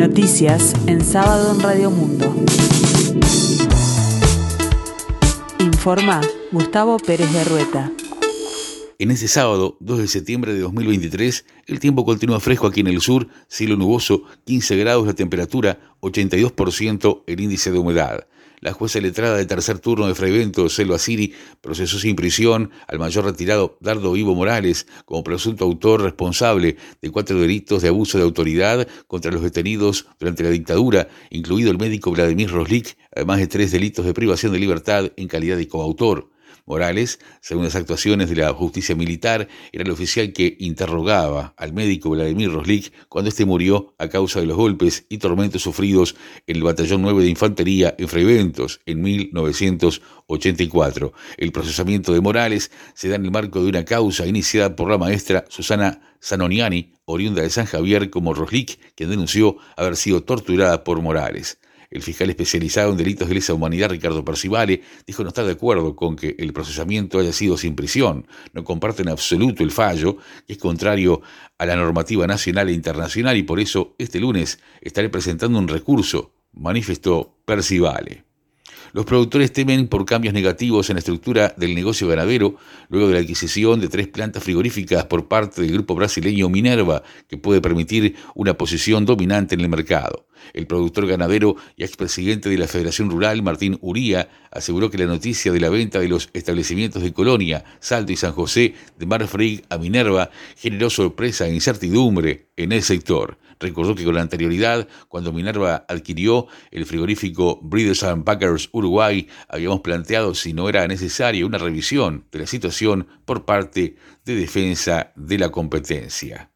Noticias en sábado en Radio Mundo. Informa Gustavo Pérez de Rueta. En este sábado, 2 de septiembre de 2023, el tiempo continúa fresco aquí en el sur, cielo nuboso, 15 grados la temperatura, 82% el índice de humedad. La jueza letrada del tercer turno de Freivento, Selva Siri, procesó sin prisión al mayor retirado Dardo Ivo Morales como presunto autor responsable de cuatro delitos de abuso de autoridad contra los detenidos durante la dictadura, incluido el médico Vladimir Roslik, además de tres delitos de privación de libertad en calidad de coautor. Morales, según las actuaciones de la justicia militar, era el oficial que interrogaba al médico Vladimir Roslik cuando éste murió a causa de los golpes y tormentos sufridos en el Batallón 9 de Infantería en Freiventos en 1984. El procesamiento de Morales se da en el marco de una causa iniciada por la maestra Susana Zanoniani, oriunda de San Javier, como Roslik, quien denunció haber sido torturada por Morales. El fiscal especializado en delitos de lesa humanidad, Ricardo Percivale, dijo no estar de acuerdo con que el procesamiento haya sido sin prisión. No comparte en absoluto el fallo, que es contrario a la normativa nacional e internacional y por eso este lunes estaré presentando un recurso, manifestó Percivale. Los productores temen por cambios negativos en la estructura del negocio ganadero luego de la adquisición de tres plantas frigoríficas por parte del grupo brasileño Minerva, que puede permitir una posición dominante en el mercado. El productor ganadero y expresidente de la Federación Rural, Martín Uría, aseguró que la noticia de la venta de los establecimientos de Colonia, Salto y San José de Marfrig a Minerva generó sorpresa e incertidumbre en el sector. Recordó que con la anterioridad, cuando Minerva adquirió el frigorífico Breeders and Packers Uruguay, habíamos planteado si no era necesaria una revisión de la situación por parte de defensa de la competencia.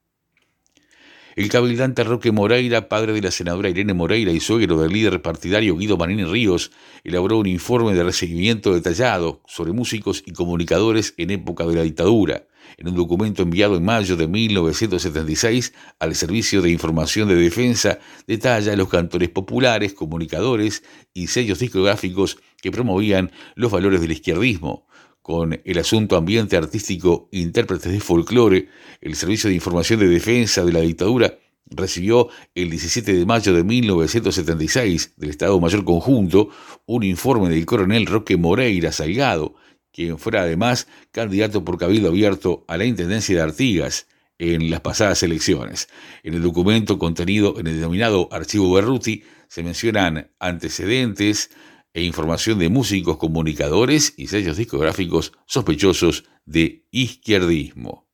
El cabildante Roque Moreira, padre de la senadora Irene Moreira y suegro del líder partidario Guido Manini Ríos, elaboró un informe de recibimiento detallado sobre músicos y comunicadores en época de la dictadura. En un documento enviado en mayo de 1976 al Servicio de Información de Defensa, detalla los cantores populares, comunicadores y sellos discográficos que promovían los valores del izquierdismo con el asunto ambiente artístico intérpretes de folclore, el Servicio de Información de Defensa de la Dictadura recibió el 17 de mayo de 1976 del Estado Mayor Conjunto un informe del coronel Roque Moreira Salgado, quien fuera además candidato por cabildo abierto a la Intendencia de Artigas en las pasadas elecciones. En el documento contenido en el denominado Archivo Berruti se mencionan antecedentes, e información de músicos, comunicadores y sellos discográficos sospechosos de izquierdismo.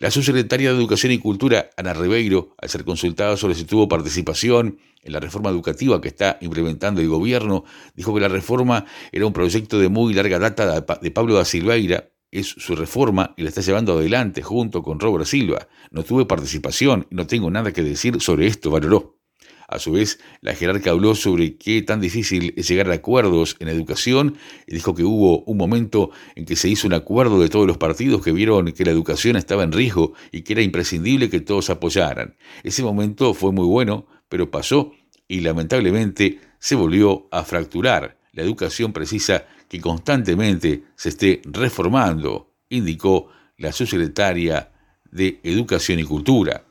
La subsecretaria de Educación y Cultura, Ana Ribeiro, al ser consultada sobre si tuvo participación en la reforma educativa que está implementando el gobierno, dijo que la reforma era un proyecto de muy larga data de Pablo da Silveira, es su reforma y la está llevando adelante junto con Robert Silva. No tuve participación y no tengo nada que decir sobre esto, valoró. A su vez, la jerarca habló sobre qué tan difícil es llegar a acuerdos en educación y dijo que hubo un momento en que se hizo un acuerdo de todos los partidos que vieron que la educación estaba en riesgo y que era imprescindible que todos apoyaran. Ese momento fue muy bueno, pero pasó y lamentablemente se volvió a fracturar. La educación precisa que constantemente se esté reformando, indicó la subsecretaria de Educación y Cultura.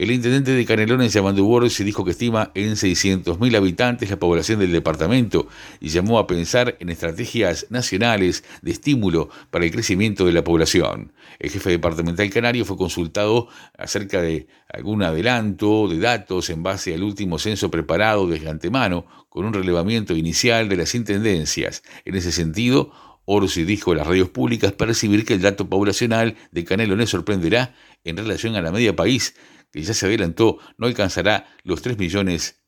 El intendente de Canelones, Yamandú se dijo que estima en 600.000 habitantes la población del departamento y llamó a pensar en estrategias nacionales de estímulo para el crecimiento de la población. El jefe departamental canario fue consultado acerca de algún adelanto de datos en base al último censo preparado desde antemano con un relevamiento inicial de las intendencias. En ese sentido, Orsi dijo a las radios públicas percibir que el dato poblacional de Canelones sorprenderá en relación a la media país, que ya se adelantó, no alcanzará los 3 millones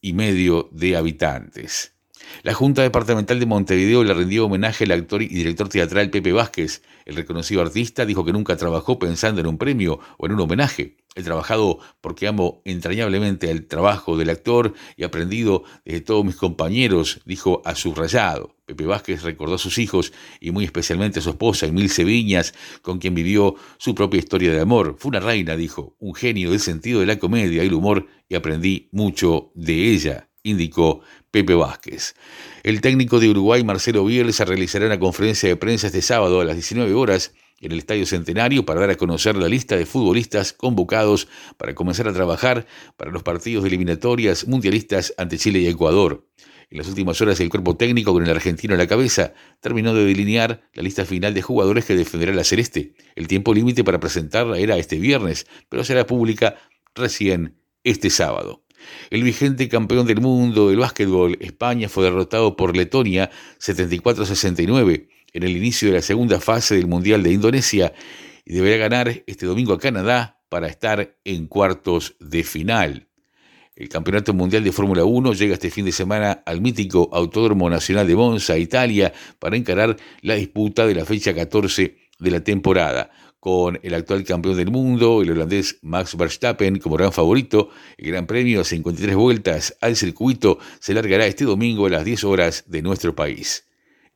y medio de habitantes. La Junta Departamental de Montevideo le rindió homenaje al actor y director teatral Pepe Vázquez. El reconocido artista dijo que nunca trabajó pensando en un premio o en un homenaje. He trabajado porque amo entrañablemente el trabajo del actor y aprendido de todos mis compañeros, dijo a subrayado. Pepe Vázquez recordó a sus hijos y muy especialmente a su esposa, Emilce Viñas, con quien vivió su propia historia de amor. Fue una reina, dijo, un genio del sentido de la comedia y el humor y aprendí mucho de ella, indicó Pepe Vázquez. El técnico de Uruguay, Marcelo Bielsa, realizará una conferencia de prensa este sábado a las 19 horas en el Estadio Centenario para dar a conocer la lista de futbolistas convocados para comenzar a trabajar para los partidos de eliminatorias mundialistas ante Chile y Ecuador. En las últimas horas el cuerpo técnico con el argentino a la cabeza terminó de delinear la lista final de jugadores que defenderá la Celeste. El tiempo límite para presentarla era este viernes, pero será pública recién este sábado. El vigente campeón del mundo del básquetbol, España, fue derrotado por Letonia 74-69 en el inicio de la segunda fase del Mundial de Indonesia y deberá ganar este domingo a Canadá para estar en cuartos de final. El Campeonato Mundial de Fórmula 1 llega este fin de semana al mítico Autódromo Nacional de Monza, Italia, para encarar la disputa de la fecha 14 de la temporada con el actual campeón del mundo, el holandés Max Verstappen, como gran favorito. El Gran Premio a 53 vueltas al circuito se largará este domingo a las 10 horas de nuestro país.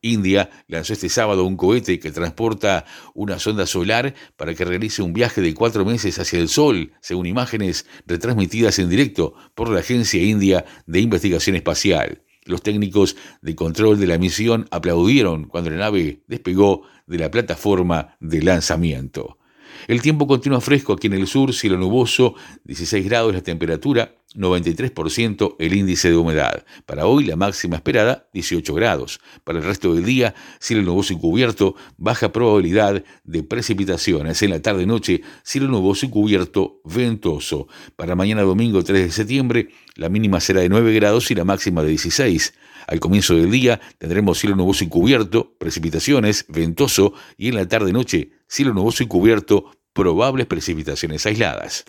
India lanzó este sábado un cohete que transporta una sonda solar para que realice un viaje de cuatro meses hacia el Sol, según imágenes retransmitidas en directo por la Agencia India de Investigación Espacial. Los técnicos de control de la misión aplaudieron cuando la nave despegó de la plataforma de lanzamiento. El tiempo continúa fresco aquí en el sur, cielo nuboso, 16 grados la temperatura, 93% el índice de humedad. Para hoy la máxima esperada, 18 grados. Para el resto del día, cielo nuboso y cubierto, baja probabilidad de precipitaciones. En la tarde-noche, cielo nuboso y cubierto, ventoso. Para mañana domingo 3 de septiembre, la mínima será de 9 grados y la máxima de 16. Al comienzo del día tendremos cielo nuboso y cubierto, precipitaciones, ventoso y en la tarde-noche cielo nuboso y cubierto, probables precipitaciones aisladas.